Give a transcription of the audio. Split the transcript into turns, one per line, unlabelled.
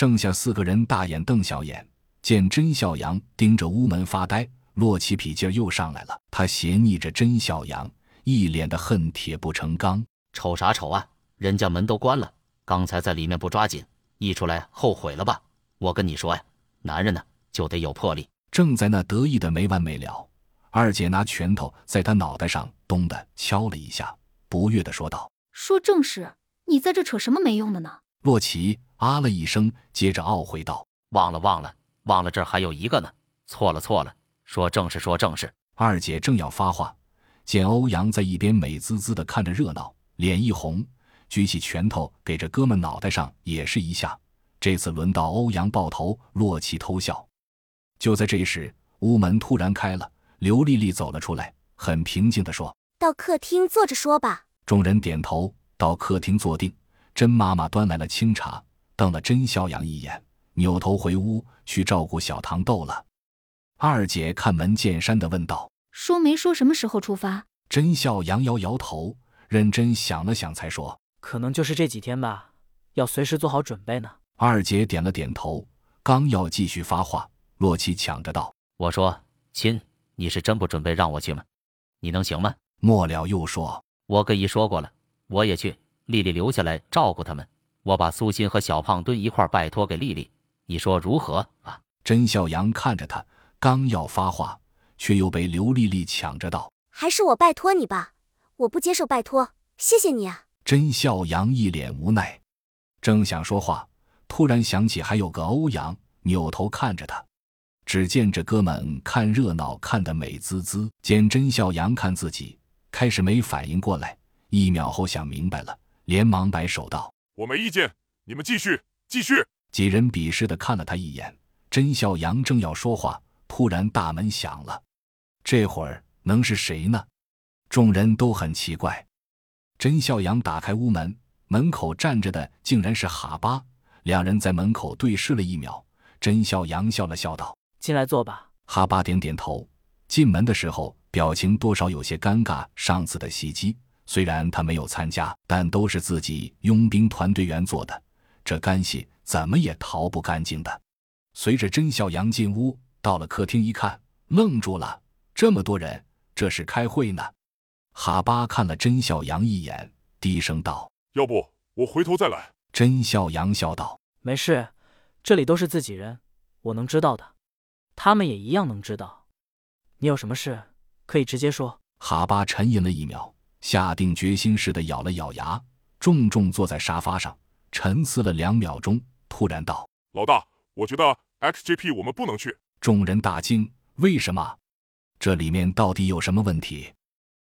剩下四个人大眼瞪小眼，见甄孝阳盯着屋门发呆，洛奇痞劲儿又上来了。他斜睨着甄孝阳，一脸的恨铁不成钢。
瞅啥瞅啊？人家门都关了，刚才在里面不抓紧，一出来后悔了吧？我跟你说呀，男人呢就得有魄力。
正在那得意的没完没了，二姐拿拳头在他脑袋上咚的敲了一下，不悦的说道：“
说正事，你在这扯什么没用的呢？”
洛奇啊了一声，接着懊悔道：“
忘了忘了忘了，这儿还有一个呢！错了错了，说正事说正事。”
二姐正要发话，见欧阳在一边美滋滋的看着热闹，脸一红，举起拳头给这哥们脑袋上也是一下。这次轮到欧阳抱头，落气偷笑。就在这时，屋门突然开了，刘丽丽走了出来，很平静的说：“
到客厅坐着说吧。”
众人点头，到客厅坐定。甄妈妈端来了清茶，瞪了甄孝阳一眼，扭头回屋去照顾小糖豆了。二姐看门见山的问道：“
说没说什么时候出发？”
甄孝阳摇摇头，认真想了想，才说：“
可能就是这几天吧，要随时做好准备呢。”
二姐点了点头，刚要继续发话，洛奇抢着道：“
我说亲，你是真不准备让我去吗？你能行吗？”
末了又说：“
我跟姨说过了，我也去。”丽丽留下来照顾他们，我把苏鑫和小胖墩一块拜托给丽丽，你说如何啊？
甄笑阳看着他，刚要发话，却又被刘丽丽抢着道：“
还是我拜托你吧，我不接受拜托，谢谢你啊。”
甄笑阳一脸无奈，正想说话，突然想起还有个欧阳，扭头看着他，只见这哥们看热闹看得美滋滋，见甄笑阳看自己，开始没反应过来，一秒后想明白了。连忙摆手道：“
我没意见，你们继续，继续。”
几人鄙视的看了他一眼。甄孝阳正要说话，突然大门响了。这会儿能是谁呢？众人都很奇怪。甄孝阳打开屋门，门口站着的竟然是哈巴。两人在门口对视了一秒。甄孝阳笑了笑道：“
进来坐吧。”
哈巴点点头。进门的时候，表情多少有些尴尬。上次的袭击。虽然他没有参加，但都是自己佣兵团队员做的，这干系怎么也逃不干净的。随着甄孝阳进屋，到了客厅一看，愣住了，这么多人，这是开会呢。哈巴看了甄孝阳一眼，低声道：“
要不我回头再来。”
甄孝阳笑道：“
没事，这里都是自己人，我能知道的，他们也一样能知道。你有什么事可以直接说。”
哈巴沉吟了一秒。下定决心似的咬了咬牙，重重坐在沙发上，沉思了两秒钟，突然道：“
老大，我觉得 XGP 我们不能去。”
众人大惊：“为什么？这里面到底有什么问题？”